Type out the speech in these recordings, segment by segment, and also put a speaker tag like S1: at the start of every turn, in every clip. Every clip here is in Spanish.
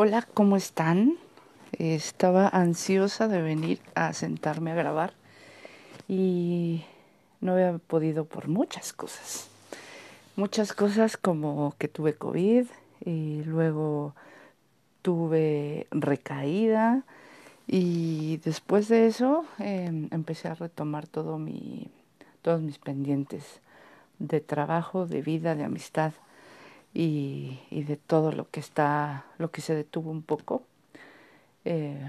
S1: Hola, ¿cómo están? Estaba ansiosa de venir a sentarme a grabar y no había podido por muchas cosas. Muchas cosas como que tuve COVID y luego tuve recaída y después de eso em, empecé a retomar todo mi, todos mis pendientes de trabajo, de vida, de amistad y, de todo lo que está, lo que se detuvo un poco. Eh,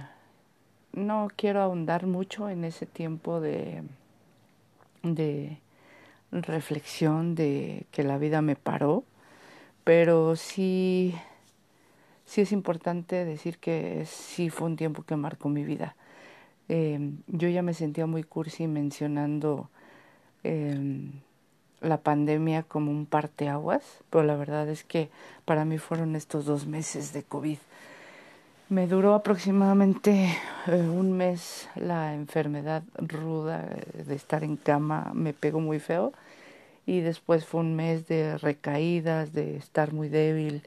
S1: no quiero ahondar mucho en ese tiempo de, de reflexión de que la vida me paró, pero sí, sí es importante decir que sí fue un tiempo que marcó mi vida. Eh, yo ya me sentía muy cursi mencionando eh, la pandemia como un parteaguas, pero la verdad es que para mí fueron estos dos meses de COVID. Me duró aproximadamente eh, un mes la enfermedad ruda de estar en cama, me pegó muy feo y después fue un mes de recaídas, de estar muy débil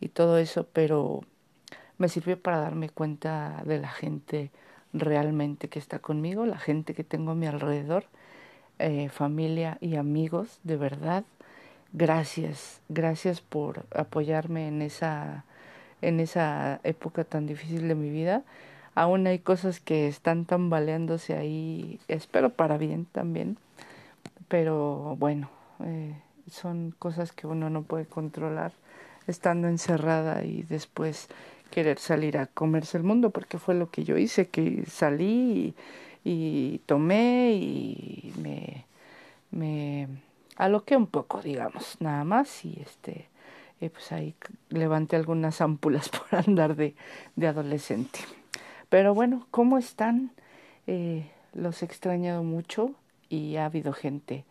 S1: y todo eso, pero me sirvió para darme cuenta de la gente realmente que está conmigo, la gente que tengo a mi alrededor eh, familia y amigos, de verdad, gracias, gracias por apoyarme en esa, en esa época tan difícil de mi vida. Aún hay cosas que están tambaleándose ahí, espero para bien también, pero bueno, eh, son cosas que uno no puede controlar estando encerrada y después querer salir a comerse el mundo, porque fue lo que yo hice, que salí y y tomé y me, me aloqué un poco, digamos, nada más y este, eh, pues ahí levanté algunas ámpulas por andar de, de adolescente. Pero bueno, ¿cómo están? Eh, los he extrañado mucho y ha habido gente,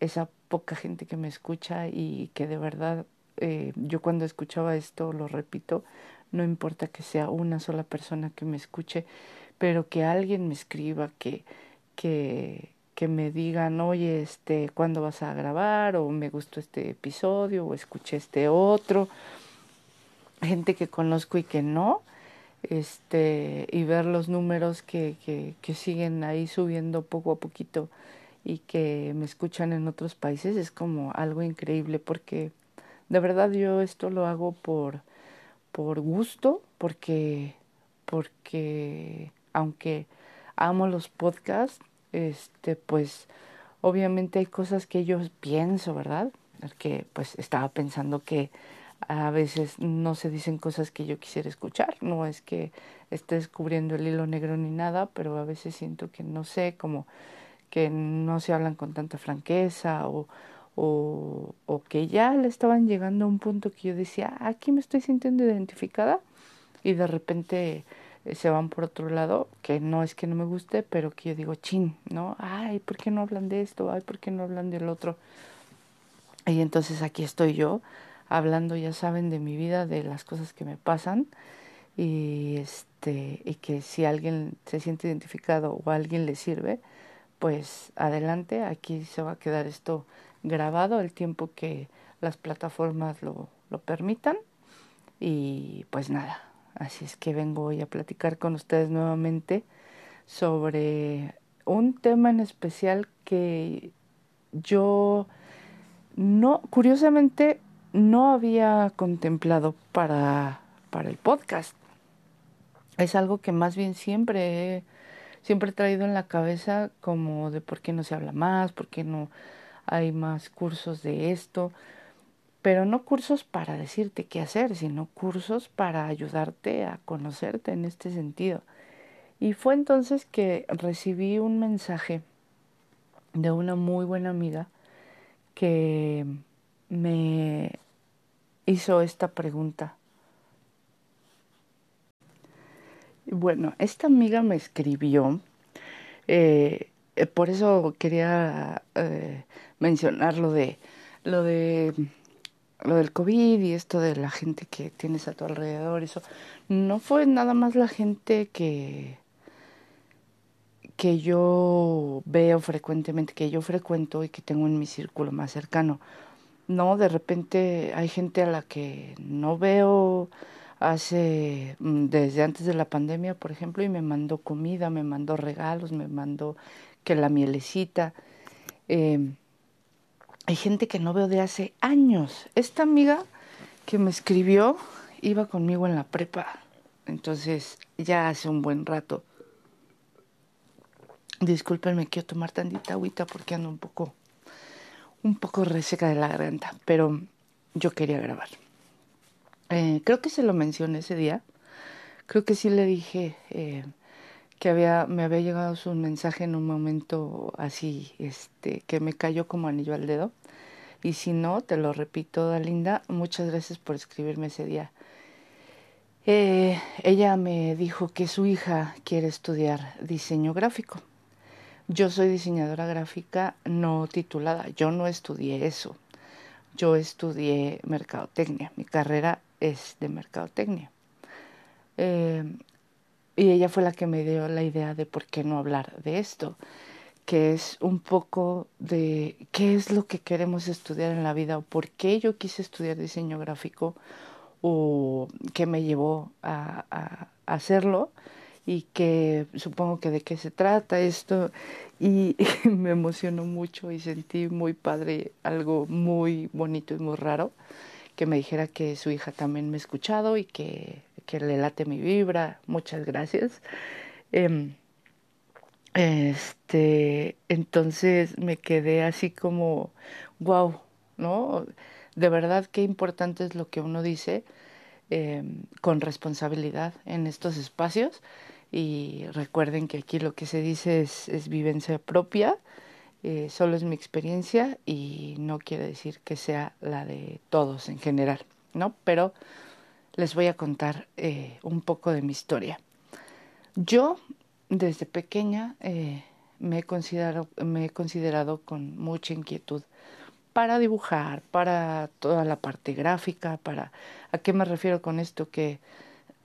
S1: esa poca gente que me escucha y que de verdad eh, yo cuando escuchaba esto, lo repito, no importa que sea una sola persona que me escuche, pero que alguien me escriba, que, que, que me digan, oye, este, ¿cuándo vas a grabar? O me gustó este episodio, o escuché este otro. Gente que conozco y que no, este, y ver los números que, que, que siguen ahí subiendo poco a poquito y que me escuchan en otros países es como algo increíble porque de verdad yo esto lo hago por, por gusto, porque, porque aunque amo los podcasts, este, pues obviamente hay cosas que yo pienso, ¿verdad? Que pues estaba pensando que a veces no se dicen cosas que yo quisiera escuchar, no es que esté descubriendo el hilo negro ni nada, pero a veces siento que no sé, como que no se hablan con tanta franqueza o, o, o que ya le estaban llegando a un punto que yo decía, ah, aquí me estoy sintiendo identificada y de repente se van por otro lado, que no es que no me guste, pero que yo digo, chin, ¿no? Ay, ¿por qué no hablan de esto? Ay, ¿por qué no hablan del otro? Y entonces aquí estoy yo, hablando, ya saben, de mi vida, de las cosas que me pasan, y este, y que si alguien se siente identificado o a alguien le sirve, pues adelante, aquí se va a quedar esto grabado el tiempo que las plataformas lo, lo permitan. Y pues nada, Así es que vengo hoy a platicar con ustedes nuevamente sobre un tema en especial que yo no, curiosamente, no había contemplado para, para el podcast. Es algo que más bien siempre he, siempre he traído en la cabeza como de por qué no se habla más, por qué no hay más cursos de esto pero no cursos para decirte qué hacer, sino cursos para ayudarte a conocerte en este sentido. Y fue entonces que recibí un mensaje de una muy buena amiga que me hizo esta pregunta. Bueno, esta amiga me escribió, eh, por eso quería eh, mencionar lo de, lo de lo del COVID y esto de la gente que tienes a tu alrededor, eso no fue nada más la gente que que yo veo frecuentemente, que yo frecuento y que tengo en mi círculo más cercano. No, de repente hay gente a la que no veo hace mm, desde antes de la pandemia, por ejemplo, y me mandó comida, me mandó regalos, me mandó que la mielecita. Eh, hay gente que no veo de hace años. Esta amiga que me escribió iba conmigo en la prepa, entonces ya hace un buen rato. Discúlpenme, quiero tomar tantita agüita porque ando un poco, un poco reseca de la garganta, pero yo quería grabar. Eh, creo que se lo mencioné ese día. Creo que sí le dije eh, que había, me había llegado su mensaje en un momento así, este, que me cayó como anillo al dedo. Y si no, te lo repito, Dalinda, muchas gracias por escribirme ese día. Eh, ella me dijo que su hija quiere estudiar diseño gráfico. Yo soy diseñadora gráfica no titulada, yo no estudié eso. Yo estudié mercadotecnia, mi carrera es de mercadotecnia. Eh, y ella fue la que me dio la idea de por qué no hablar de esto, que es un poco de qué es lo que queremos estudiar en la vida o por qué yo quise estudiar diseño gráfico o qué me llevó a, a hacerlo y que supongo que de qué se trata esto. Y, me emocionó mucho y sentí muy padre algo muy bonito y muy raro que me dijera que su hija también me ha escuchado y que, que le late mi vibra. Muchas gracias. Eh, este, entonces me quedé así como, wow, ¿no? De verdad qué importante es lo que uno dice eh, con responsabilidad en estos espacios. Y recuerden que aquí lo que se dice es, es vivencia propia eh, solo es mi experiencia y no quiere decir que sea la de todos en general, ¿no? Pero les voy a contar eh, un poco de mi historia. Yo, desde pequeña, eh, me, he considerado, me he considerado con mucha inquietud para dibujar, para toda la parte gráfica, para... ¿A qué me refiero con esto? Que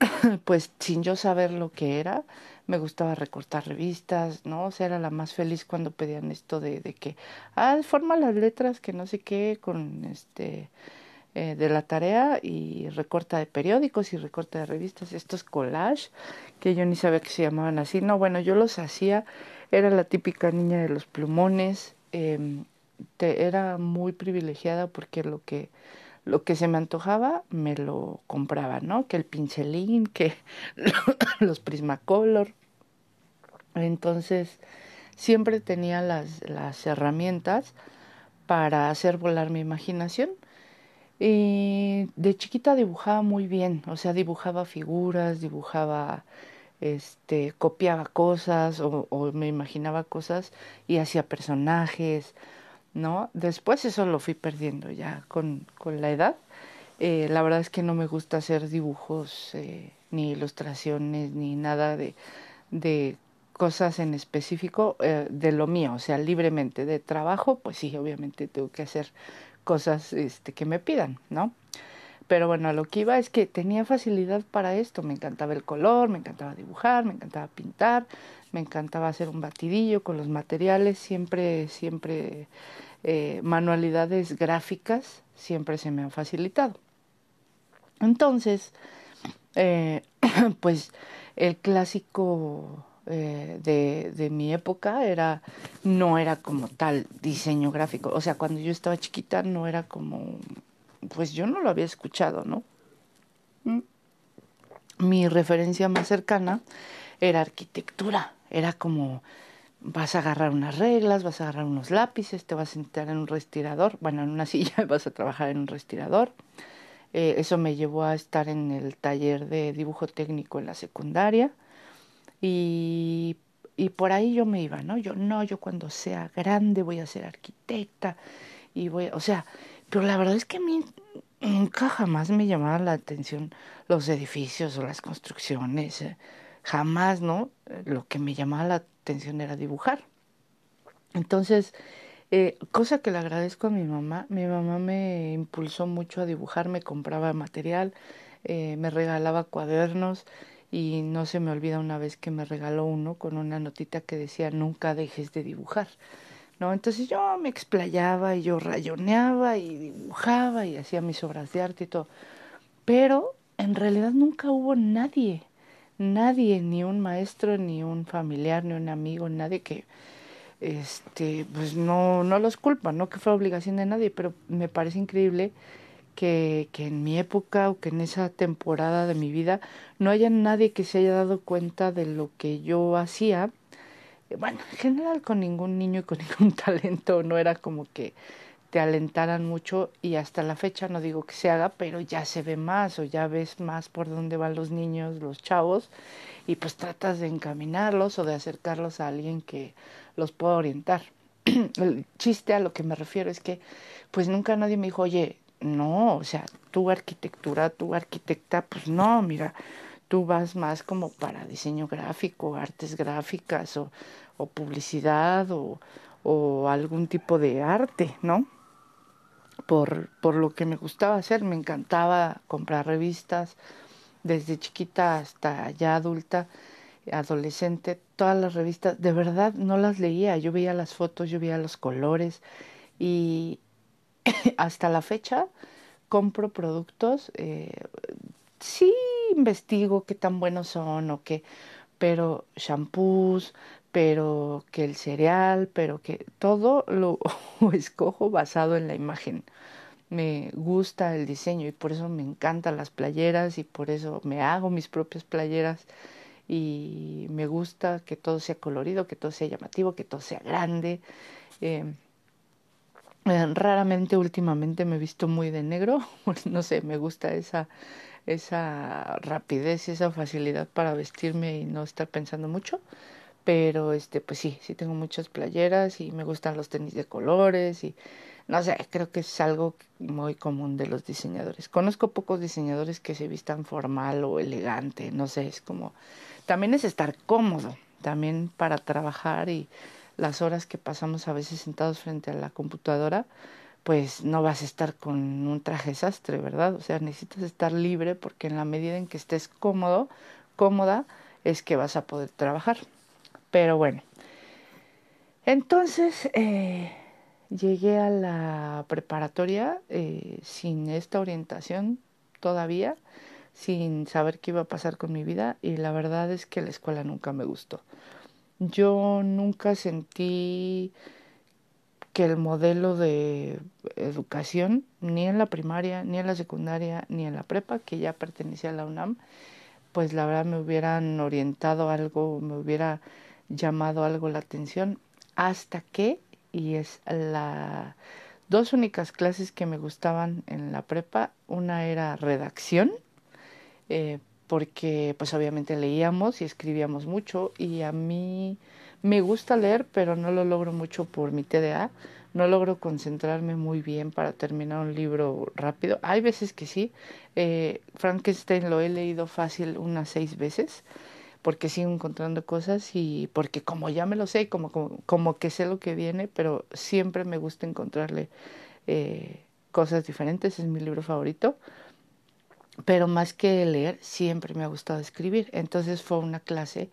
S1: pues sin yo saber lo que era, me gustaba recortar revistas, ¿no? O sea, era la más feliz cuando pedían esto de, de que, ah, forma las letras, que no sé qué, con este, eh, de la tarea y recorta de periódicos y recorta de revistas, estos collage, que yo ni sabía que se llamaban así, no, bueno, yo los hacía, era la típica niña de los plumones, te, era muy privilegiada porque lo que lo que se me antojaba me lo compraba, ¿no? Que el pincelín, que los Prismacolor. Entonces, siempre tenía las, las herramientas para hacer volar mi imaginación. Y de chiquita dibujaba muy bien, o sea, dibujaba figuras, dibujaba, este, copiaba cosas o, o me imaginaba cosas y hacía personajes, ¿no? Después eso lo fui perdiendo ya con, con la edad. Eh, la verdad es que no me gusta hacer dibujos, eh, ni ilustraciones, ni nada de, de cosas en específico eh, de lo mío, o sea, libremente. De trabajo, pues sí, obviamente tengo que hacer cosas este, que me pidan, ¿no? Pero bueno, a lo que iba es que tenía facilidad para esto. Me encantaba el color, me encantaba dibujar, me encantaba pintar, me encantaba hacer un batidillo con los materiales, siempre, siempre eh, manualidades gráficas, siempre se me han facilitado. Entonces, eh, pues el clásico eh, de, de mi época era, no era como tal diseño gráfico. O sea, cuando yo estaba chiquita no era como pues yo no lo había escuchado, ¿no? Mm. Mi referencia más cercana era arquitectura, era como vas a agarrar unas reglas, vas a agarrar unos lápices, te vas a sentar en un respirador, bueno, en una silla vas a trabajar en un respirador. Eh, eso me llevó a estar en el taller de dibujo técnico en la secundaria y, y por ahí yo me iba, ¿no? Yo no, yo cuando sea grande voy a ser arquitecta y voy, o sea, pero la verdad es que a mí nunca jamás me llamaban la atención los edificios o las construcciones. Eh, jamás, ¿no? Lo que me llamaba la atención era dibujar. Entonces, eh, cosa que le agradezco a mi mamá, mi mamá me impulsó mucho a dibujar, me compraba material, eh, me regalaba cuadernos y no se me olvida una vez que me regaló uno con una notita que decía nunca dejes de dibujar. ¿no? Entonces yo me explayaba y yo rayoneaba y dibujaba y hacía mis obras de arte y todo. Pero en realidad nunca hubo nadie, nadie, ni un maestro, ni un familiar, ni un amigo, nadie que, este, pues no, no los culpa, no que fue obligación de nadie, pero me parece increíble que, en mi época o que en esa temporada de mi vida no haya nadie que se haya dado cuenta de lo que yo hacía. Bueno, en general con ningún niño y con ningún talento no era como que te alentaran mucho y hasta la fecha no digo que se haga, pero ya se ve más o ya ves más por dónde van los niños, los chavos y pues tratas de encaminarlos o de acercarlos a alguien que los pueda orientar. El chiste a lo que me refiero es que pues nunca nadie me dijo, oye, no, o sea, tu arquitectura, tu arquitecta, pues no, mira, tú vas más como para diseño gráfico, artes gráficas o, o publicidad o, o algún tipo de arte, ¿no? por, por lo que me gustaba hacer. Me encantaba comprar revistas desde chiquita hasta ya adulta, adolescente, todas las revistas. De verdad no las leía, yo veía las fotos, yo veía los colores y hasta la fecha compro productos. Eh, sí investigo qué tan buenos son o qué, pero shampoos, pero que el cereal, pero que todo lo escojo basado en la imagen. Me gusta el diseño y por eso me encantan las playeras y por eso me hago mis propias playeras y me gusta que todo sea colorido, que todo sea llamativo, que todo sea grande. Eh, raramente últimamente me he visto muy de negro, no sé, me gusta esa esa rapidez y esa facilidad para vestirme y no estar pensando mucho. Pero este pues sí sí tengo muchas playeras y me gustan los tenis de colores y no sé creo que es algo muy común de los diseñadores. Conozco pocos diseñadores que se vistan formal o elegante no sé es como también es estar cómodo también para trabajar y las horas que pasamos a veces sentados frente a la computadora pues no vas a estar con un traje sastre verdad o sea necesitas estar libre porque en la medida en que estés cómodo cómoda es que vas a poder trabajar pero bueno, entonces eh, llegué a la preparatoria eh, sin esta orientación todavía, sin saber qué iba a pasar con mi vida y la verdad es que la escuela nunca me gustó. Yo nunca sentí que el modelo de educación, ni en la primaria, ni en la secundaria, ni en la prepa, que ya pertenecía a la UNAM, pues la verdad me hubieran orientado algo, me hubiera llamado algo la atención. Hasta que, y es la dos únicas clases que me gustaban en la prepa, una era redacción, eh, porque pues obviamente leíamos y escribíamos mucho y a mí me gusta leer, pero no lo logro mucho por mi TDA, no logro concentrarme muy bien para terminar un libro rápido. Hay veces que sí, eh, Frankenstein lo he leído fácil unas seis veces, porque sigo encontrando cosas y porque como ya me lo sé, como, como, como que sé lo que viene, pero siempre me gusta encontrarle eh, cosas diferentes, es mi libro favorito. Pero más que leer, siempre me ha gustado escribir. Entonces fue una clase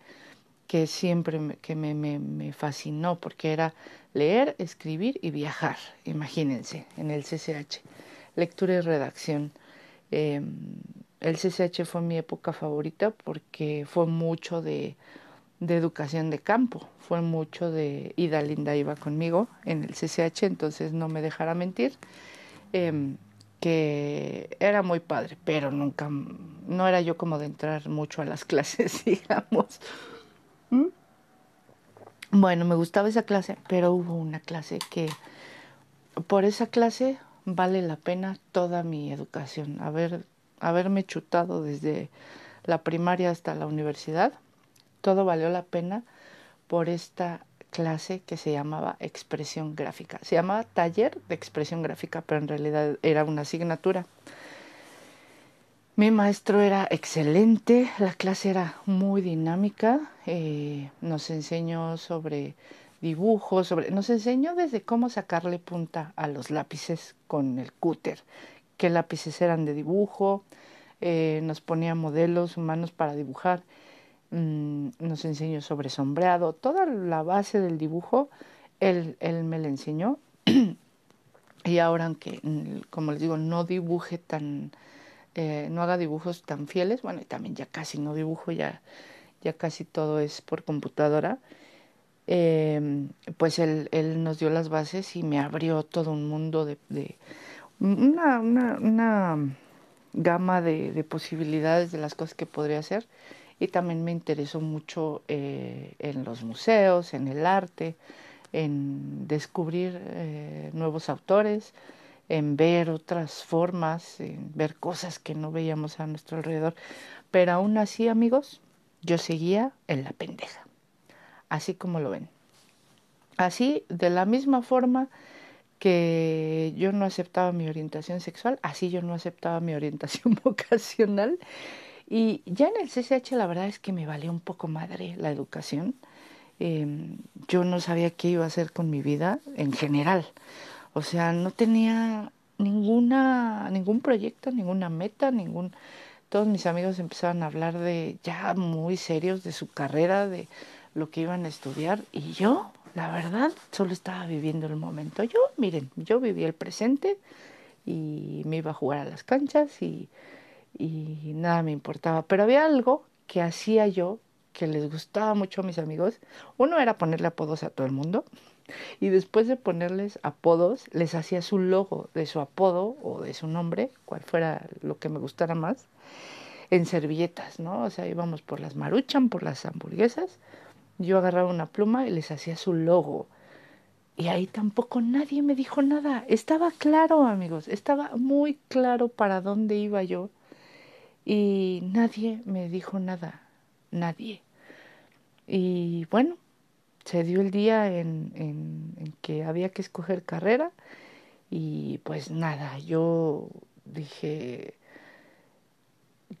S1: que siempre me, que me, me, fascinó porque era leer, escribir y viajar, imagínense, en el CCH, lectura y redacción. Eh, el CCH fue mi época favorita porque fue mucho de, de educación de campo, fue mucho de Ida Linda iba conmigo en el CCH, entonces no me dejara mentir, eh, que era muy padre, pero nunca, no era yo como de entrar mucho a las clases, digamos. ¿Mm? Bueno, me gustaba esa clase, pero hubo una clase que por esa clase vale la pena toda mi educación. A ver, haberme chutado desde la primaria hasta la universidad, todo valió la pena por esta clase que se llamaba expresión gráfica. Se llamaba taller de expresión gráfica, pero en realidad era una asignatura. Mi maestro era excelente, la clase era muy dinámica, eh, nos enseñó sobre dibujos, sobre, nos enseñó desde cómo sacarle punta a los lápices con el cúter, qué lápices eran de dibujo, eh, nos ponía modelos humanos para dibujar, mm, nos enseñó sobre sombreado, toda la base del dibujo, él, él me la enseñó. y ahora, aunque, mm, como les digo, no dibuje tan eh, no haga dibujos tan fieles. Bueno, y también ya casi no dibujo, ya, ya casi todo es por computadora. Eh, pues él, él, nos dio las bases y me abrió todo un mundo de, de una, una, una, gama de, de, posibilidades de las cosas que podría hacer y también me interesó mucho eh, en los museos, en el arte, en descubrir eh, nuevos autores, en ver otras formas, en ver cosas que no veíamos a nuestro alrededor. Pero aún así, amigos, yo seguía en la pendeja, así como lo ven. Así, de la misma forma que yo no aceptaba mi orientación sexual, así yo no aceptaba mi orientación vocacional. Y ya en el CCH la verdad es que me valió un poco madre la educación. Eh, yo no sabía qué iba a hacer con mi vida en general. O sea, no tenía ninguna, ningún proyecto, ninguna meta, ningún... Todos mis amigos empezaban a hablar de ya muy serios de su carrera, de lo que iban a estudiar y yo, la verdad, solo estaba viviendo el momento. Yo, miren, yo vivía el presente y me iba a jugar a las canchas y, y nada me importaba. Pero había algo que hacía yo que les gustaba mucho a mis amigos. Uno era ponerle apodos a todo el mundo y después de ponerles apodos les hacía su logo de su apodo o de su nombre, cual fuera lo que me gustara más, en servilletas, ¿no? O sea, íbamos por las maruchan, por las hamburguesas, yo agarraba una pluma y les hacía su logo. Y ahí tampoco nadie me dijo nada. Estaba claro, amigos, estaba muy claro para dónde iba yo. Y nadie me dijo nada, nadie. Y bueno, se dio el día en, que había que escoger carrera y pues nada, yo dije,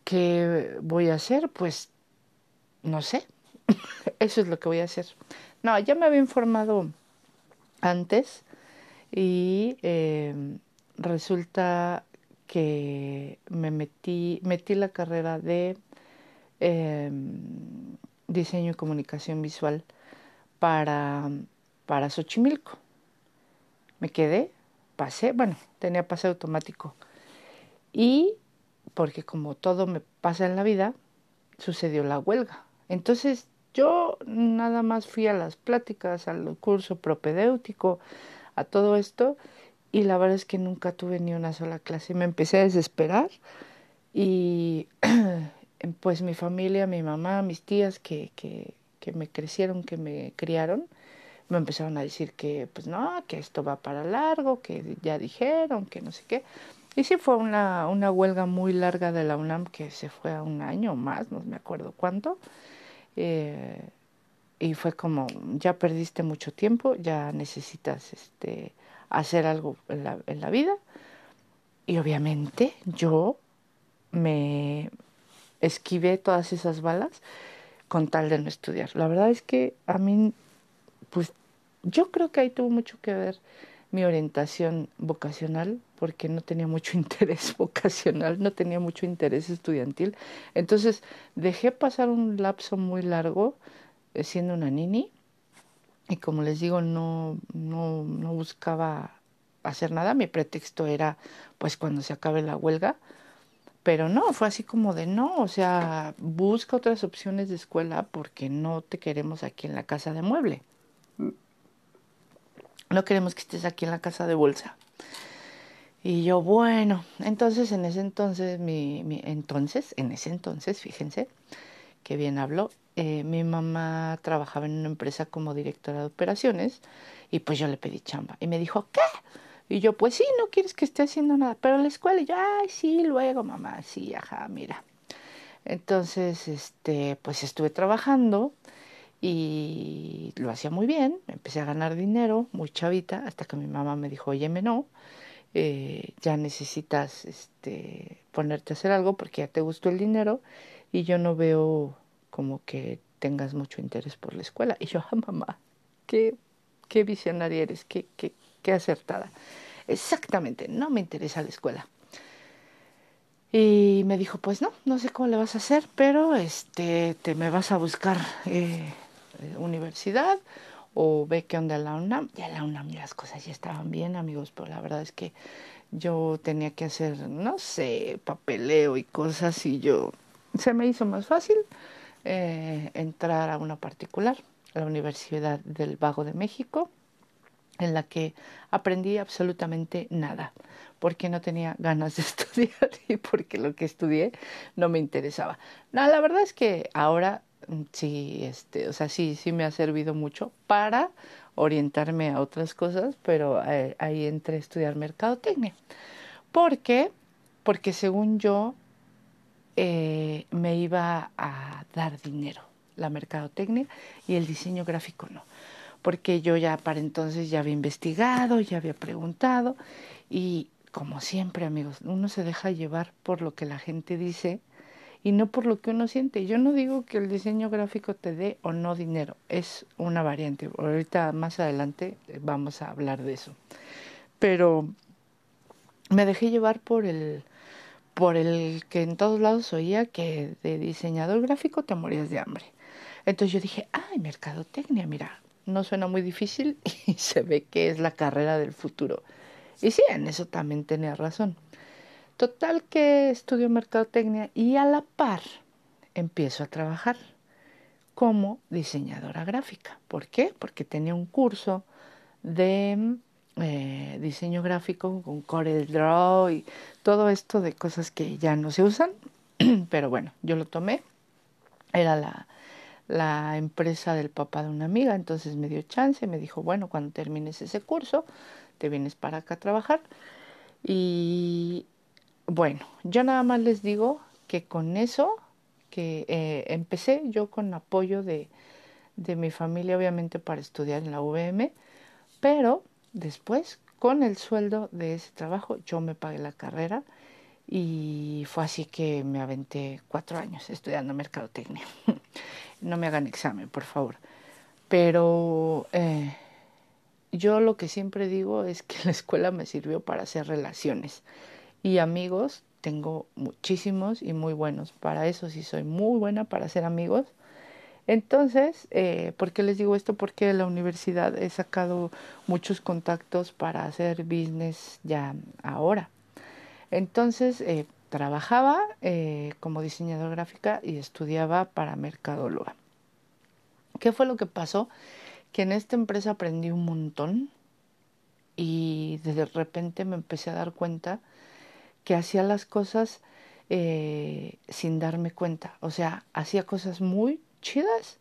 S1: ¿qué voy a hacer? Pues no sé, eso es lo que voy a hacer. No, ya me había informado antes y eh, resulta que me metí, metí la carrera de eh, diseño y comunicación visual para, para Xochimilco. Me quedé, pasé, bueno, tenía pase automático. Y porque como todo me pasa en la vida, sucedió la huelga. Entonces yo nada más fui a las pláticas, al curso propedéutico, a todo esto, y la verdad es que nunca tuve ni una sola clase. Me empecé a desesperar y pues mi familia, mi mamá, mis tías que, que, que me crecieron, que me criaron, me empezaron a decir que pues no, que esto va para largo, que ya dijeron, que no sé qué. Y sí fue una, una huelga muy larga de la UNAM que se fue a un año o más, no me acuerdo cuánto. Eh, y fue como, ya perdiste mucho tiempo, ya necesitas este, hacer algo en la, vida. Y obviamente yo me, esquivé todas esas balas con tal de no estudiar. La verdad es que a mí, pues yo creo que ahí tuvo mucho que ver mi orientación vocacional, porque no tenía mucho interés vocacional, no tenía mucho interés estudiantil. Entonces dejé pasar un lapso muy largo eh, siendo una nini y como les digo, no, no, no buscaba hacer nada. Mi pretexto era, pues cuando se acabe la huelga, pero no, fue así como de no, o sea, busca otras opciones de escuela porque no te queremos aquí en la casa de mueble. No queremos que estés aquí en la casa de bolsa. Y yo, bueno, entonces en ese entonces, mi, mi entonces, en ese entonces, fíjense, que bien hablo, eh, mi mamá trabajaba en una empresa como directora de operaciones y pues yo le pedí chamba. Y me dijo, ¿qué? Y yo, pues sí, no quieres que esté haciendo nada, pero la escuela, y yo, ay, sí, luego, mamá, sí, ajá, mira. Entonces, este, pues estuve trabajando y lo hacía muy bien, empecé a ganar dinero, muy chavita, hasta que mi mamá me dijo, oye, no, eh, ya necesitas este, ponerte a hacer algo porque ya te gustó el dinero y yo no veo como que tengas mucho interés por la escuela. Y yo, ah, mamá, qué, qué visionaria eres, qué, qué, qué acertada. Exactamente, no me interesa la escuela. Y me dijo, pues no, no sé cómo le vas a hacer, pero este, te me vas a buscar eh, universidad o ve qué onda la UNAM. Ya la UNAM las cosas ya estaban bien, amigos, pero la verdad es que yo tenía que hacer, no sé, papeleo y cosas y yo se me hizo más fácil eh, entrar a una particular, a la Universidad del Vago de México, en la que aprendí absolutamente nada, porque no tenía ganas de estudiar y porque lo que estudié no me interesaba. No, la verdad es que ahora mm, sí, este, o sea, sí, sí me ha servido mucho para orientarme a otras cosas, pero eh, ahí entré a estudiar mercadotecnia. ¿Por qué? Porque según yo eh, me iba a dar dinero la mercadotecnia y el diseño gráfico no. Porque yo ya para entonces ya había investigado, ya había preguntado y como siempre amigos, uno se deja llevar por lo que la gente dice y no por lo que uno siente. Yo no digo que el diseño gráfico te dé o no dinero, es una variante. Ahorita más adelante vamos a hablar de eso. Pero me dejé llevar por el por el que en todos lados oía que de diseñador gráfico te morías de hambre. Entonces yo dije, ay, mercadotecnia, mira, no suena muy difícil y se ve que es la carrera del futuro. Y sí, en eso también tenía razón. Total que estudio mercadotecnia y a la par empiezo a trabajar como diseñadora gráfica. ¿Por qué? Porque tenía un curso de eh, diseño gráfico con Corel Draw y todo esto de cosas que ya no se usan. Pero bueno, yo lo tomé. Era la, la empresa del papá de una amiga, entonces me dio chance, me dijo, bueno, cuando termines ese curso, te vienes para acá a trabajar. Y bueno, yo nada más les digo que con eso, que eh, empecé yo con apoyo de, de mi familia, obviamente para estudiar en la VM, pero después, con el sueldo de ese trabajo, yo me pagué la carrera y fue así que me aventé cuatro años estudiando mercadotecnia. no me hagan examen, por favor. Pero eh, yo lo que siempre digo es que la escuela me sirvió para hacer relaciones. Y amigos, tengo muchísimos y muy buenos. Para eso sí soy muy buena para hacer amigos. Entonces, eh, ¿por qué les digo esto? Porque la universidad he sacado muchos contactos para hacer business ya ahora. Entonces, eh, trabajaba eh, como diseñador gráfica y estudiaba para mercadóloga. ¿Qué fue lo que pasó? Que en esta empresa aprendí un montón y de repente me empecé a dar cuenta que hacía las cosas eh, sin darme cuenta. O sea, hacía cosas muy chidas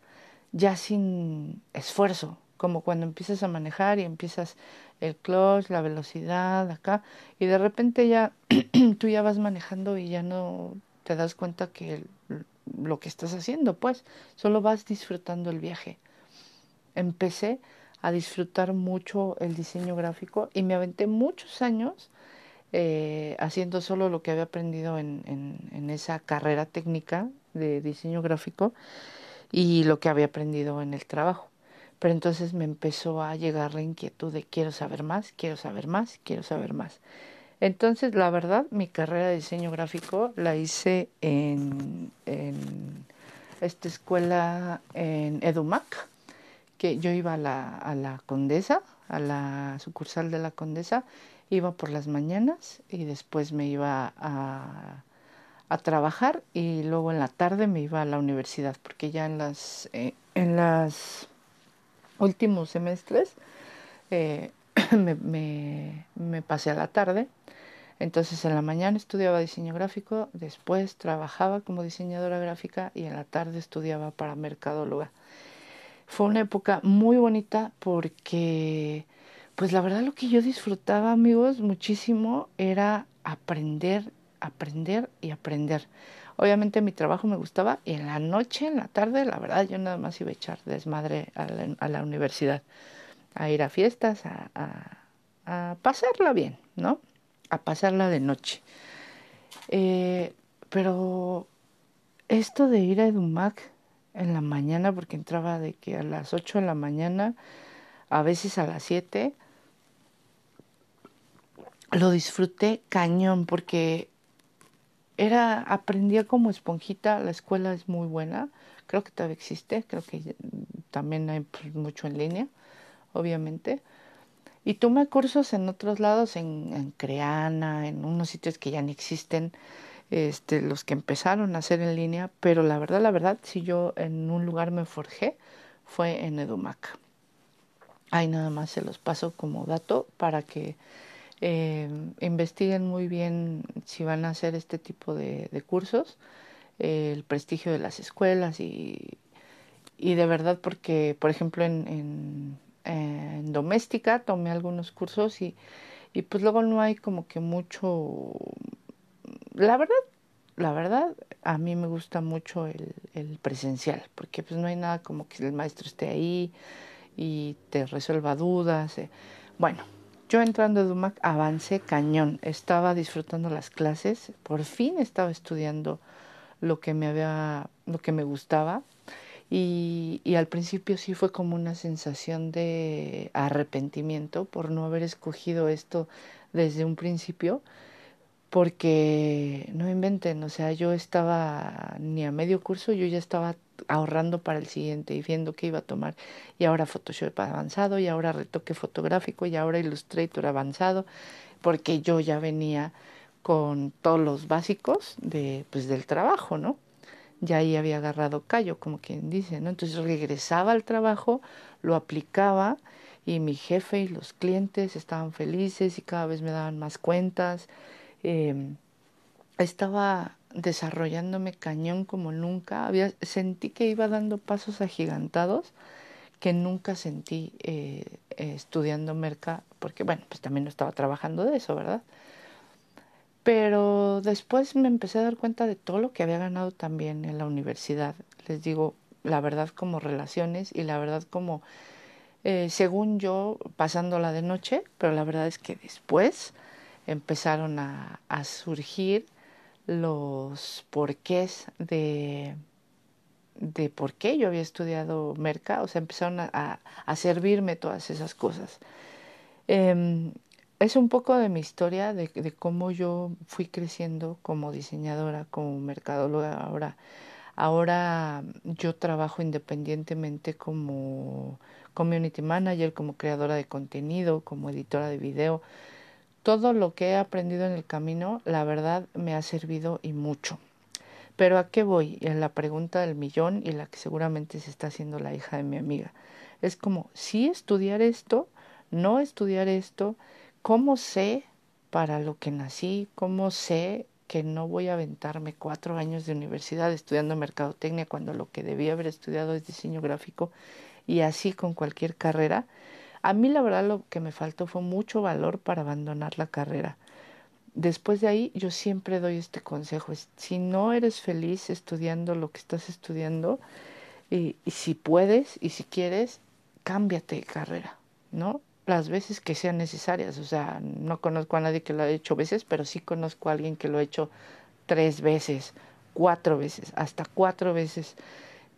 S1: ya sin esfuerzo, como cuando empiezas a manejar y empiezas el clutch, la velocidad acá, y de repente ya tú ya vas manejando y ya no te das cuenta que lo que estás haciendo, pues, solo vas disfrutando el viaje. Empecé a disfrutar mucho el diseño gráfico y me aventé muchos años eh, haciendo solo lo que había aprendido en, en, esa carrera técnica de diseño gráfico y lo que había aprendido en el trabajo. Pero entonces me empezó a llegar la inquietud de quiero saber más, quiero saber más, quiero saber más. Entonces, la verdad, mi carrera de diseño gráfico la hice en, en esta escuela en Edumac, que yo iba a la, a la Condesa, a la sucursal de la Condesa, iba por las mañanas y después me iba a, a trabajar y luego en la tarde me iba a la universidad porque ya en las eh, en las últimos semestres eh, me, me, me, pasé a la tarde. Entonces en la mañana estudiaba diseño gráfico después trabajaba como diseñadora gráfica y en la tarde estudiaba para mercadóloga. Fue una época muy bonita porque pues la verdad lo que yo disfrutaba, amigos, muchísimo era aprender, aprender y aprender. Obviamente mi trabajo me gustaba y en la noche, en la tarde, la verdad yo nada más iba a echar desmadre a la, universidad, a ir a fiestas, a, a, pasarla bien, ¿no? A pasarla de noche. Eh, pero esto de ir a Edumac en la mañana, porque entraba de que a las 8 de la mañana, a veces a las 7, lo disfruté cañón porque era aprendía como esponjita, la escuela es muy buena, creo que todavía existe, creo que también hay pues, mucho en línea, obviamente. Y tomé cursos en otros lados, en, Creana, en unos sitios que ya ni existen, este, los que empezaron a hacer en línea, pero la verdad, la verdad, si yo en un lugar me forjé, fue en Edumac. Ahí nada más se los paso como dato para que eh, investiguen muy bien si van a hacer este tipo de, cursos, eh, el prestigio de las escuelas y, y de verdad porque, por ejemplo, en, en, en, doméstica tomé algunos cursos y, y pues luego no hay como que mucho, la verdad, la verdad, a mí me gusta mucho el, el presencial, porque pues no hay nada como que el maestro esté ahí y te resuelva dudas. Eh. Bueno, yo entrando a Dumac avancé cañón, estaba disfrutando las clases, por fin estaba estudiando lo que me había, lo que me gustaba. Y, y al principio sí fue como una sensación de arrepentimiento por no haber escogido esto desde un principio, porque no inventen, o sea, yo estaba ni a medio curso, yo ya estaba ahorrando para el siguiente y viendo qué iba a tomar. Y ahora Photoshop avanzado, y ahora retoque fotográfico, y ahora Illustrator avanzado, porque yo ya venía con todos los básicos de, pues, del trabajo, ¿no? Ya ahí había agarrado callo, como quien dice, ¿no? Entonces regresaba al trabajo, lo aplicaba y mi jefe y los clientes estaban felices y cada vez me daban más cuentas. Eh, estaba desarrollándome cañón como nunca. Había, sentí que iba dando pasos agigantados que nunca sentí eh, eh, estudiando merca, porque bueno, pues también no estaba trabajando de eso, ¿verdad? Pero después me empecé a dar cuenta de todo lo que había ganado también en la universidad. Les digo, la verdad como relaciones y la verdad como, eh, según yo, pasándola de noche, pero la verdad es que después empezaron a, a surgir los porqués de, de por qué yo había estudiado merca, o sea, empezaron a, a servirme todas esas cosas. Eh, es un poco de mi historia, de, de, cómo yo fui creciendo como diseñadora, como mercadóloga. Ahora, ahora yo trabajo independientemente como community manager, como creadora de contenido, como editora de video todo lo que he aprendido en el camino, la verdad, me ha servido y mucho. Pero ¿a qué voy? En la pregunta del millón y la que seguramente se está haciendo la hija de mi amiga. Es como, sí estudiar esto, no estudiar esto, ¿cómo sé para lo que nací? ¿Cómo sé que no voy a aventarme cuatro años de universidad estudiando mercadotecnia cuando lo que debía haber estudiado es diseño gráfico? Y así con cualquier carrera a mí la verdad lo que me faltó fue mucho valor para abandonar la carrera. Después de ahí yo siempre doy este consejo, si no eres feliz estudiando lo que estás estudiando, y, si puedes y si quieres, cámbiate de carrera, ¿no? Las veces que sean necesarias, o sea, no conozco a nadie que lo haya hecho veces, pero sí conozco a alguien que lo ha hecho tres veces, cuatro veces, hasta cuatro veces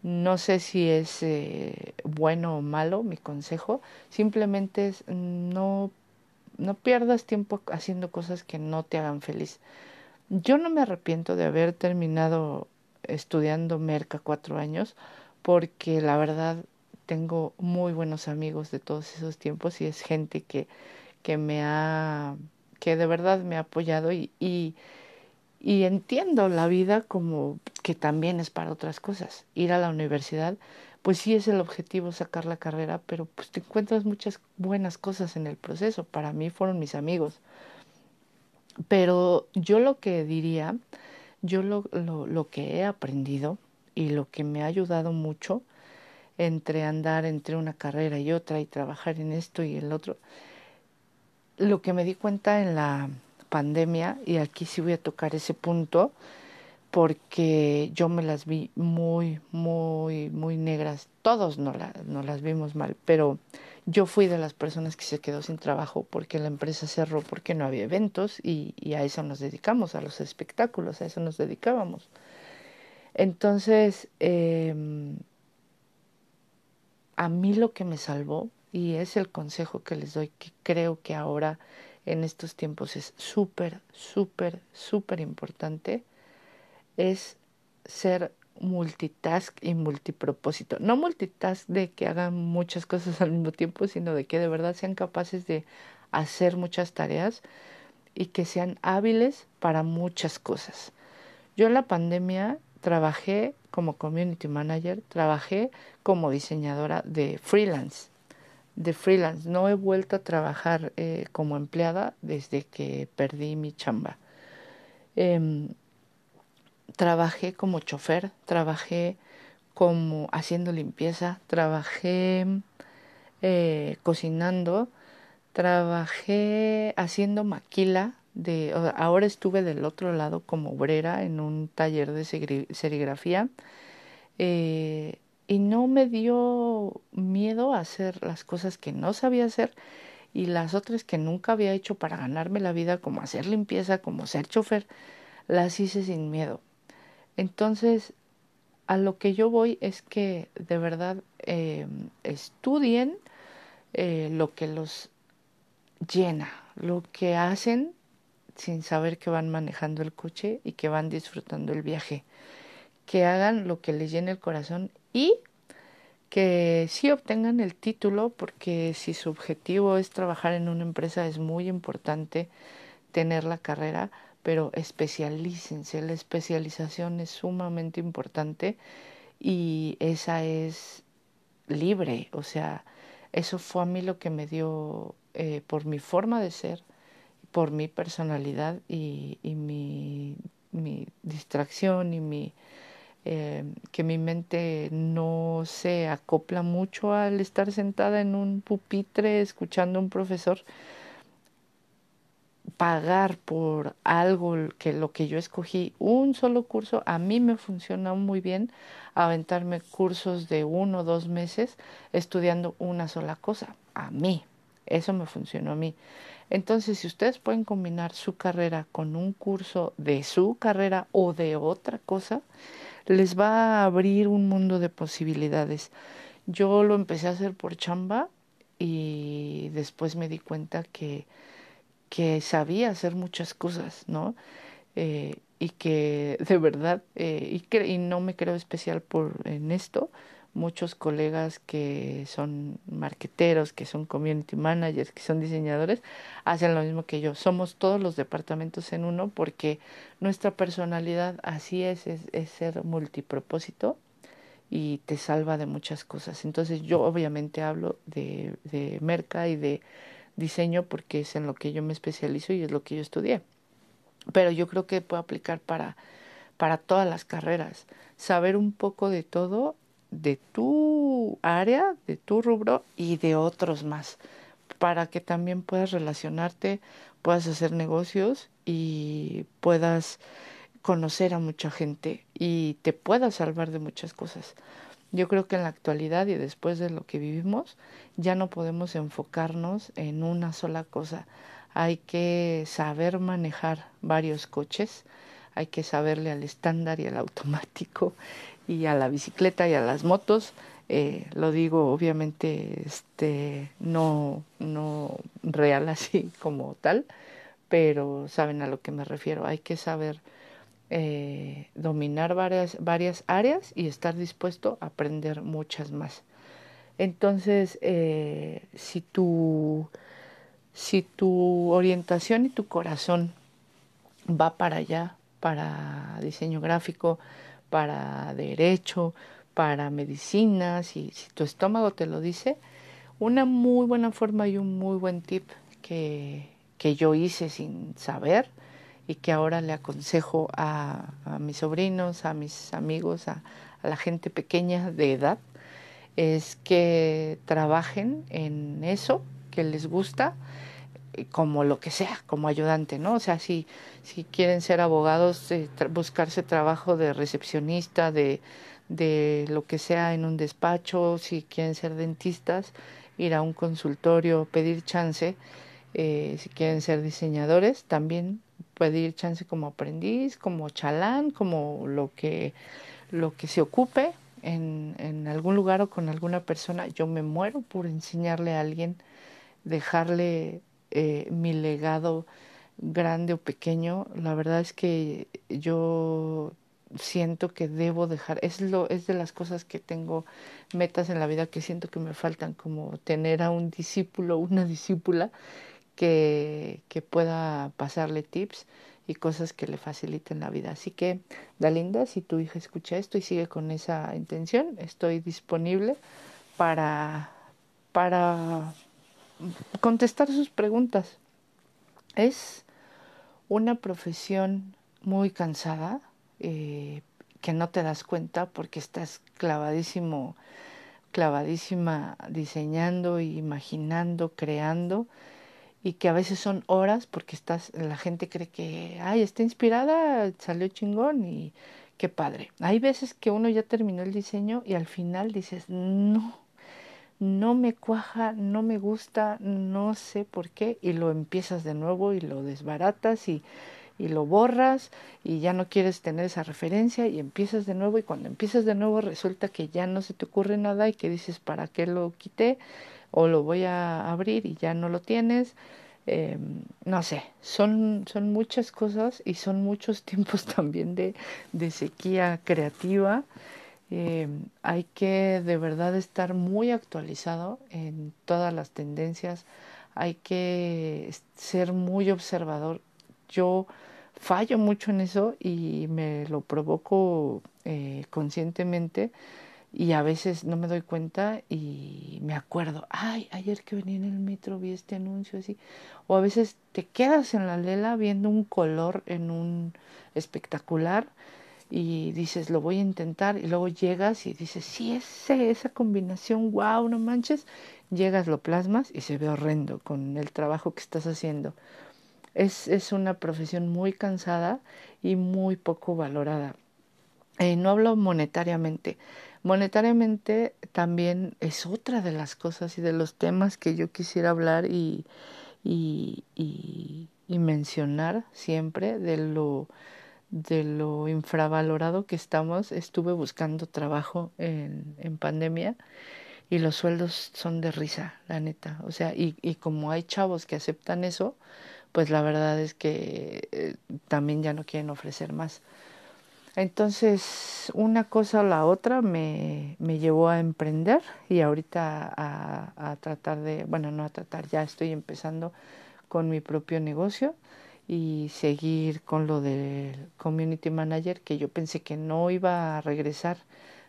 S1: no sé si es eh, bueno o malo mi consejo, simplemente es no, no pierdas tiempo haciendo cosas que no te hagan feliz. Yo no me arrepiento de haber terminado estudiando Merca cuatro años porque la verdad tengo muy buenos amigos de todos esos tiempos y es gente que, que me ha, que de verdad me ha apoyado y y entiendo la vida como que también es para otras cosas. Ir a la universidad, pues sí es el objetivo sacar la carrera, pero pues te encuentras muchas buenas cosas en el proceso. Para mí fueron mis amigos. Pero yo lo que diría, yo lo, lo, lo que he aprendido y lo que me ha ayudado mucho entre andar entre una carrera y otra y trabajar en esto y el otro, lo que me di cuenta en la pandemia, y aquí sí voy a tocar ese punto, porque yo me las vi muy, muy, muy negras. Todos no, no las vimos mal, pero yo fui de las personas que se quedó sin trabajo porque la empresa cerró, porque no había eventos y, a eso nos dedicamos, a los espectáculos, a eso nos dedicábamos. Entonces, eh, a mí lo que me salvó, y es el consejo que les doy, que creo que ahora en estos tiempos es súper, súper, súper importante, es ser multitask y multipropósito. No multitask de que hagan muchas cosas al mismo tiempo, sino de que de verdad sean capaces de hacer muchas tareas y que sean hábiles para muchas cosas. Yo en la pandemia trabajé como community manager, trabajé como diseñadora de freelance. De freelance. No he vuelto a trabajar eh, como empleada desde que perdí mi chamba. Em, trabajé como chofer, trabajé como haciendo limpieza, trabajé eh, cocinando, trabajé haciendo maquila. De, ahora estuve del otro lado como obrera en un taller de serigrafía eh, y no me dio miedo a hacer las cosas que no sabía hacer y las otras que nunca había hecho para ganarme la vida, como hacer limpieza, como ser chofer, las hice sin miedo. Entonces, a lo que yo voy es que de verdad eh, estudien eh, lo que los llena, lo que hacen sin saber que van manejando el coche y que van disfrutando el viaje, que hagan lo que les llene el corazón y que sí obtengan el título porque si su objetivo es trabajar en una empresa es muy importante tener la carrera, pero especialícense, la especialización es sumamente importante y esa es libre, o sea, eso fue a mí lo que me dio eh, por mi forma de ser, por mi personalidad y, mi distracción y mi eh, que mi mente no se acopla mucho al estar sentada en un pupitre escuchando a un profesor pagar por algo que lo que yo escogí un solo curso a mí me funciona muy bien aventarme cursos de uno o dos meses estudiando una sola cosa a mí eso me funcionó a mí. Entonces si ustedes pueden combinar su carrera con un curso de su carrera o de otra cosa les va a abrir un mundo de posibilidades. Yo lo empecé a hacer por chamba y después me di cuenta que, que sabía hacer muchas cosas, ¿no? Eh, y que de verdad, eh, y, y no me creo especial por en esto, muchos colegas que son marqueteros, que son community managers, que son diseñadores, hacen lo mismo que yo. Somos todos los departamentos en uno porque nuestra personalidad así es, es, ser multipropósito y te salva de muchas cosas. Entonces yo obviamente hablo de, de merca y de diseño porque es en lo que yo me especializo y es lo que yo estudié. Pero yo creo que puedo aplicar para, para todas las carreras. Saber un poco de todo de tu área, de tu rubro y de otros más, para que también puedas relacionarte, puedas hacer negocios y puedas conocer a mucha gente y te puedas salvar de muchas cosas. Yo creo que en la actualidad y después de lo que vivimos, ya no podemos enfocarnos en una sola cosa. Hay que saber manejar varios coches, hay que saberle al estándar y al automático y a la bicicleta y a las motos. Eh, lo digo obviamente este no no real así como tal pero saben a lo que me refiero hay que saber eh, dominar varias varias áreas y estar dispuesto a aprender muchas más entonces eh, si tu si tu orientación y tu corazón va para allá para diseño gráfico para derecho, para medicina, si, si tu estómago te lo dice, una muy buena forma y un muy buen tip que, que yo hice sin saber y que ahora le aconsejo a, mis sobrinos, a mis amigos, a, la gente pequeña de edad, es que trabajen en eso que les gusta como lo que sea, como ayudante, ¿no? O sea, si, si quieren ser abogados, eh, buscarse trabajo de recepcionista, de, de lo que sea en un despacho, si quieren ser dentistas, ir a un consultorio, pedir chance, eh, si quieren ser diseñadores, también pedir chance como aprendiz, como chalán, como lo que, lo que se ocupe en, en algún lugar o con alguna persona. Yo me muero por enseñarle a alguien, dejarle eh, mi legado grande o pequeño, la verdad es que yo siento que debo dejar, es lo, es de las cosas que tengo metas en la vida que siento que me faltan, como tener a un discípulo, una discípula que, que pueda pasarle tips y cosas que le faciliten la vida. Así que, Dalinda, si tu hija escucha esto y sigue con esa intención, estoy disponible para, para contestar sus preguntas. Es una profesión muy cansada, eh, que no te das cuenta porque estás clavadísimo, clavadísima diseñando, imaginando, creando y que a veces son horas porque estás, la gente cree que, ay, está inspirada, salió chingón y qué padre. Hay veces que uno ya terminó el diseño y al final dices, no, no me cuaja, no me gusta, no sé por qué y lo empiezas de nuevo y lo desbaratas y y lo borras y ya no quieres tener esa referencia y empiezas de nuevo y cuando empiezas de nuevo resulta que ya no se te ocurre nada y que dices para qué lo quité o lo voy a abrir y ya no lo tienes. Eh, no sé, son, son muchas cosas y son muchos tiempos también de, de sequía creativa. Eh, hay que de verdad estar muy actualizado en todas las tendencias, hay que ser muy observador. Yo fallo mucho en eso y me lo provoco eh, conscientemente y a veces no me doy cuenta y me acuerdo, ay, ayer que venía en el metro vi este anuncio así, o a veces te quedas en la lela viendo un color en un espectacular y dices, lo voy a intentar y luego llegas y dices, sí, ese, esa combinación, wow, no manches, llegas, lo plasmas y se ve horrendo con el trabajo que estás haciendo. Es, es una profesión muy cansada y muy poco valorada. Eh, no hablo monetariamente. Monetariamente también es otra de las cosas y de los temas que yo quisiera hablar y, y, y, y mencionar siempre de lo, de lo infravalorado que estamos. Estuve buscando trabajo en, en pandemia y los sueldos son de risa, la neta. O sea, y, y como hay chavos que aceptan eso, pues la verdad es que eh, también ya no quieren ofrecer más. Entonces, una cosa o la otra me, me llevó a emprender y ahorita a, a, tratar de, bueno, no a tratar, ya estoy empezando con mi propio negocio y seguir con lo del community manager que yo pensé que no iba a regresar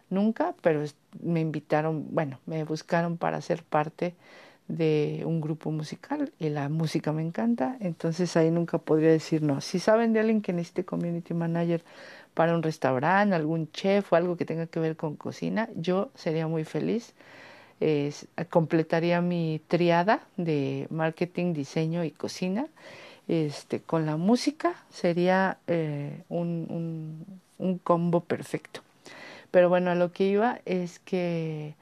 S1: nunca, pero me invitaron, bueno, me buscaron para ser parte de un grupo musical y la música me encanta, entonces ahí nunca podría decir no. Si saben de alguien que necesite community manager para un restaurante, algún chef o algo que tenga que ver con cocina, yo sería muy feliz. Completaría mi triada de marketing, diseño y cocina. Este, con la música sería eh, un, combo perfecto. Pero bueno, a lo que iba es que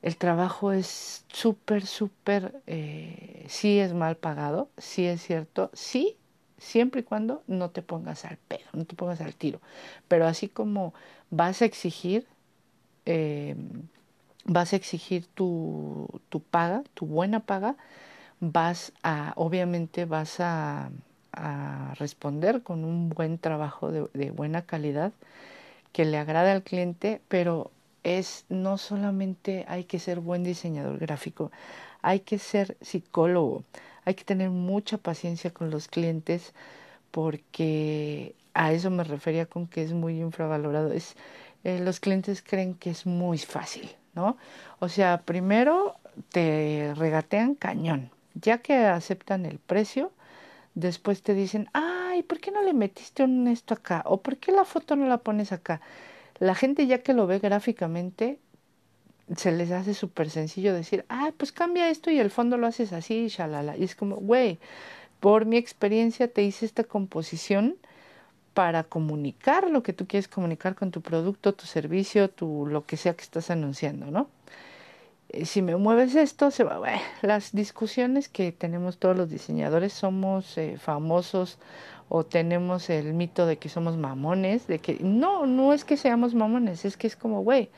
S1: el trabajo es súper, súper, eh, sí es mal pagado, sí es cierto, sí, siempre y cuando no te pongas al pedo, no te pongas al tiro. Pero así como vas a exigir, eh, vas a exigir tu, tu paga, tu buena paga, vas a, obviamente vas a, responder con un buen trabajo de, buena calidad que le agrade al cliente, pero es no solamente hay que ser buen diseñador gráfico, hay que ser psicólogo, hay que tener mucha paciencia con los clientes porque a eso me refería con que es muy infravalorado. Es, eh, los clientes creen que es muy fácil, ¿no? O sea, primero te regatean cañón, ya que aceptan el precio, después te dicen, ay, ¿por qué no le metiste un esto acá? ¿O por qué la foto no la pones acá? La gente ya que lo ve gráficamente, se les hace súper sencillo decir, ah, pues cambia esto y el fondo lo haces así, shalala. Y es como, güey, por mi experiencia te hice esta composición para comunicar lo que tú quieres comunicar con tu producto, tu servicio, tu lo que sea que estás anunciando, ¿no? Eh, si me mueves esto, se va. Las discusiones que tenemos todos los diseñadores somos eh, famosos o tenemos el mito de que somos mamones, de que no, no es que seamos mamones, es que es como, güey,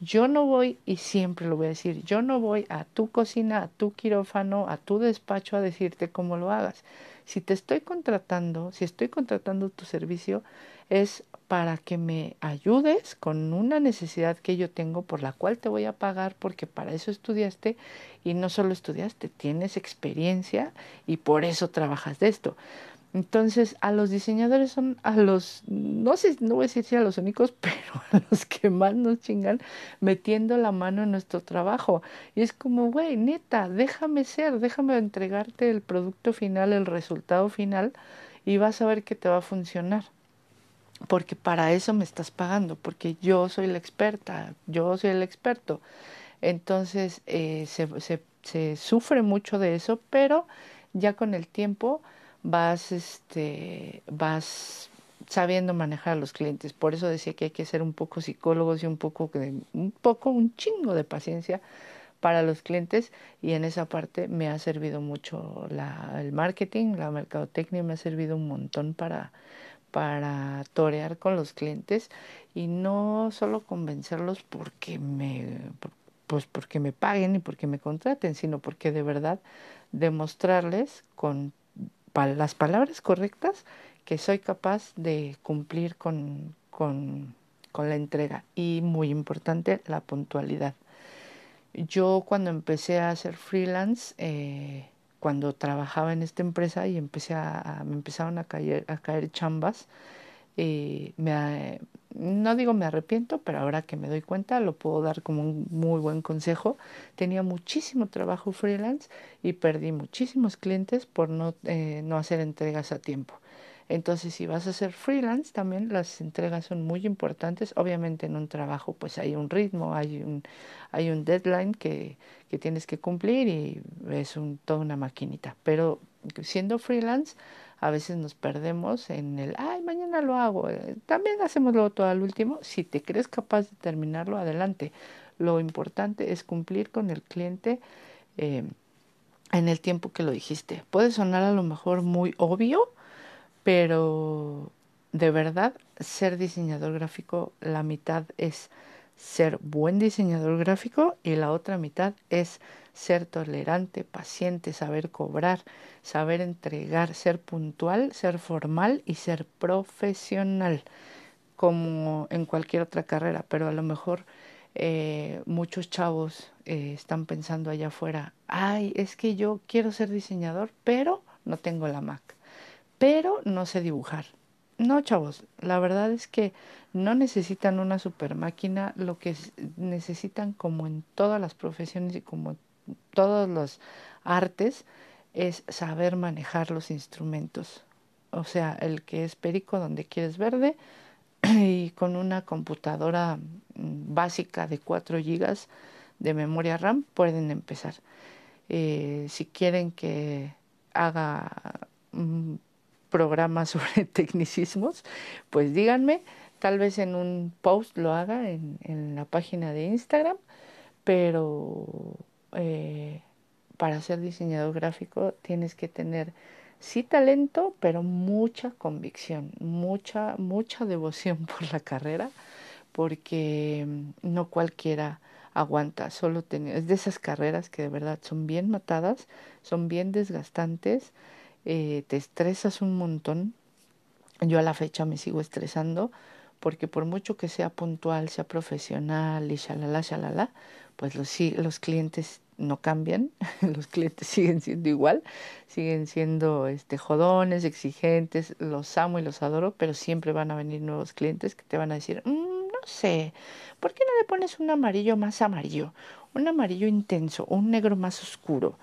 S1: yo no voy, y siempre lo voy a decir, yo no voy a tu cocina, a tu quirófano, a tu despacho a decirte cómo lo hagas. Si te estoy contratando, si estoy contratando tu servicio, es para que me ayudes con una necesidad que yo tengo por la cual te voy a pagar porque para eso estudiaste y no solo estudiaste, tienes experiencia y por eso trabajas de esto. Entonces, a los diseñadores son a los, no sé, no voy a decir si a los únicos, pero a los que más nos chingan metiendo la mano en nuestro trabajo. Y es como, güey, neta, déjame ser, déjame entregarte el producto final, el resultado final, y vas a ver que te va a funcionar. Porque para eso me estás pagando, porque yo soy la experta, yo soy el experto. Entonces, eh, se, se, sufre mucho de eso, pero ya con el tiempo vas, este, vas sabiendo manejar a los clientes. Por eso decía que hay que ser un poco psicólogos y un poco, un poco, un chingo de paciencia para los clientes y en esa parte me ha servido mucho la, el marketing, la mercadotecnia me ha servido un montón para, para torear con los clientes y no solo convencerlos porque me pues porque me paguen y porque me contraten, sino porque de verdad demostrarles con las palabras correctas que soy capaz de cumplir con, con, con la entrega. Y muy importante, la puntualidad. Yo cuando empecé a hacer freelance, eh, cuando trabajaba en esta empresa y empecé a, me empezaron a caer, a caer chambas, eh, me, no digo me arrepiento, pero ahora que me doy cuenta lo puedo dar como un muy buen consejo. Tenía muchísimo trabajo freelance y perdí muchísimos clientes por no, eh, no hacer entregas a tiempo. Entonces, si vas a hacer freelance, también las entregas son muy importantes. Obviamente en un trabajo pues hay un ritmo, hay un, hay un deadline que, que tienes que cumplir y es un, toda una maquinita. Pero siendo freelance, a veces nos perdemos en el, ay, mañana lo hago. Eh, también hacemoslo todo al último. Si te crees capaz de terminarlo, adelante. Lo importante es cumplir con el cliente eh, en el tiempo que lo dijiste. Puede sonar a lo mejor muy obvio, pero de verdad, ser diseñador gráfico, la mitad es ser buen diseñador gráfico y la otra mitad es ser tolerante, paciente, saber cobrar, saber entregar, ser puntual, ser formal y ser profesional, como en cualquier otra carrera, pero a lo mejor eh, muchos chavos eh, están pensando allá afuera, ay, es que yo quiero ser diseñador, pero no tengo la Mac, pero no sé dibujar. No, chavos, la verdad es que no necesitan una super máquina, lo que necesitan como en todas las profesiones y como todos los artes es saber manejar los instrumentos. O sea, el que es perico donde quieres verde y con una computadora mm, básica de 4 gigas de memoria RAM pueden empezar. Eh, si quieren que haga un programa sobre tecnicismos, pues díganme, tal vez en un post lo haga en, en la página de Instagram, pero eh, para ser diseñador gráfico tienes que tener sí talento, pero mucha convicción, mucha, mucha devoción por la carrera, porque mm, no cualquiera aguanta, solo tener, es de esas carreras que de verdad son bien matadas, son bien desgastantes, eh, te estresas un montón. Yo a la fecha me sigo estresando porque por mucho que sea puntual, sea profesional y shalala, shalala, pues los, los clientes no cambian, los clientes siguen siendo igual, siguen siendo este jodones, exigentes, los amo y los adoro, pero siempre van a venir nuevos clientes que te van a decir, mm, no sé, ¿por qué no le pones un amarillo más amarillo, un amarillo intenso, un negro más oscuro,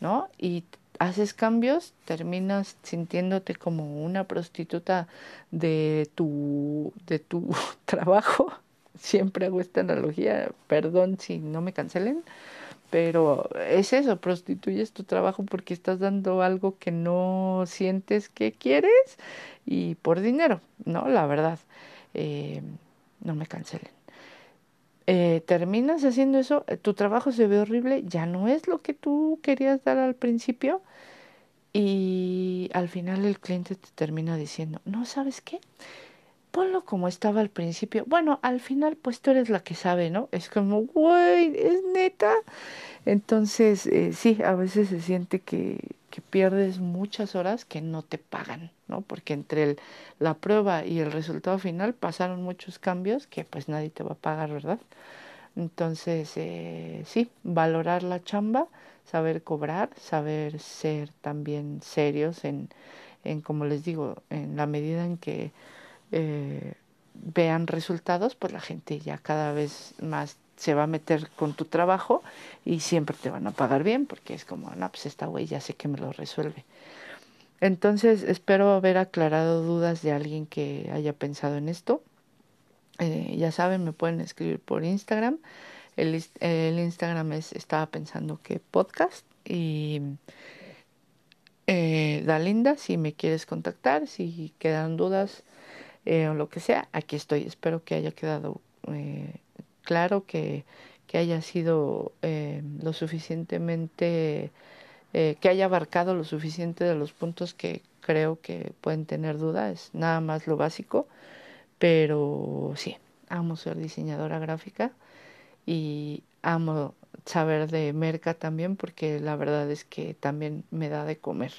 S1: ¿no? Y haces cambios, terminas sintiéndote como una prostituta de tu de tu trabajo siempre hago esta analogía, perdón si no me cancelen, pero es eso, prostituyes tu trabajo porque estás dando algo que no sientes que quieres y por dinero, ¿no? La verdad, eh, no me cancelen. Eh, terminas haciendo eso, eh, tu trabajo se ve horrible, ya no es lo que tú querías dar al principio y al final el cliente te termina diciendo, no, ¿sabes qué? ponlo como estaba al principio. Bueno, al final, pues tú eres la que sabe, ¿no? Es como, güey, es neta. Entonces, eh, sí, a veces se siente que, porque pierdes muchas horas que no te pagan, ¿no? Porque entre el, la prueba y el resultado final pasaron muchos cambios que pues nadie te va a pagar, ¿verdad? Entonces, eh, sí, valorar la chamba, saber cobrar, saber ser también serios en, en como les digo, en la medida en que eh, vean resultados, pues la gente ya cada vez más se va a meter con tu trabajo y siempre te van a pagar bien porque es como, no, pues esta güey ya sé que me lo resuelve. Entonces espero haber aclarado dudas de alguien que haya pensado en esto. Eh, ya saben, me pueden escribir por Instagram. El, Instagram es, estaba pensando que podcast y eh, Dalinda, si me quieres contactar, si quedan dudas eh, o lo que sea, aquí estoy. Espero que haya quedado eh, claro, que, que haya sido eh, lo suficientemente, eh, que haya abarcado lo suficiente de los puntos que creo que pueden tener duda. Es nada más lo básico, pero sí, amo ser diseñadora gráfica y amo saber de merca también porque la verdad es que también me da de comer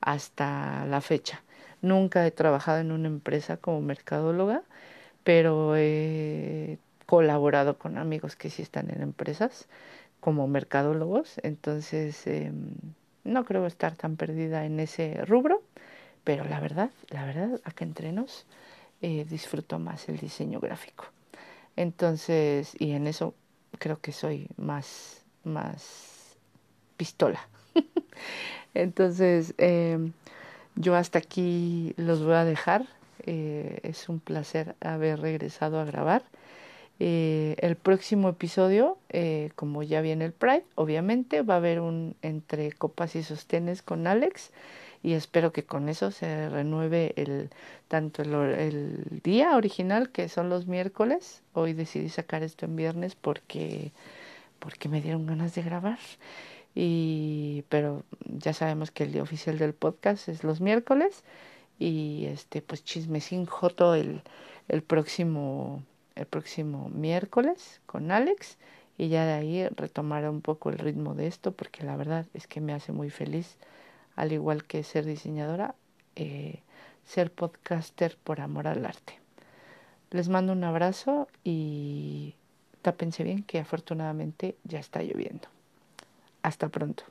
S1: hasta la fecha. Nunca he trabajado en una empresa como mercadóloga, pero he colaborado con amigos que sí están en empresas como mercadólogos, entonces eh, no creo estar tan perdida en ese rubro, pero la verdad, la verdad, acá entre nos, eh, disfruto más el diseño gráfico. Entonces, y en eso creo que soy más, más pistola. Entonces, eh, yo hasta aquí los voy a dejar. Eh, es un placer haber regresado a grabar. Eh, el próximo episodio, eh, como ya viene el Pride, obviamente va a haber un entre copas y sostenes con Alex y espero que con eso se renueve el tanto el, día original que son los miércoles. Hoy decidí sacar esto en viernes porque porque me dieron ganas de grabar y pero ya sabemos que el día oficial del podcast es los miércoles y este pues chismecín joto el, el próximo el próximo miércoles con Alex y ya de ahí retomaré un poco el ritmo de esto porque la verdad es que me hace muy feliz, al igual que ser diseñadora, eh, ser podcaster por amor al arte. Les mando un abrazo y tápense bien que afortunadamente ya está lloviendo. Hasta pronto.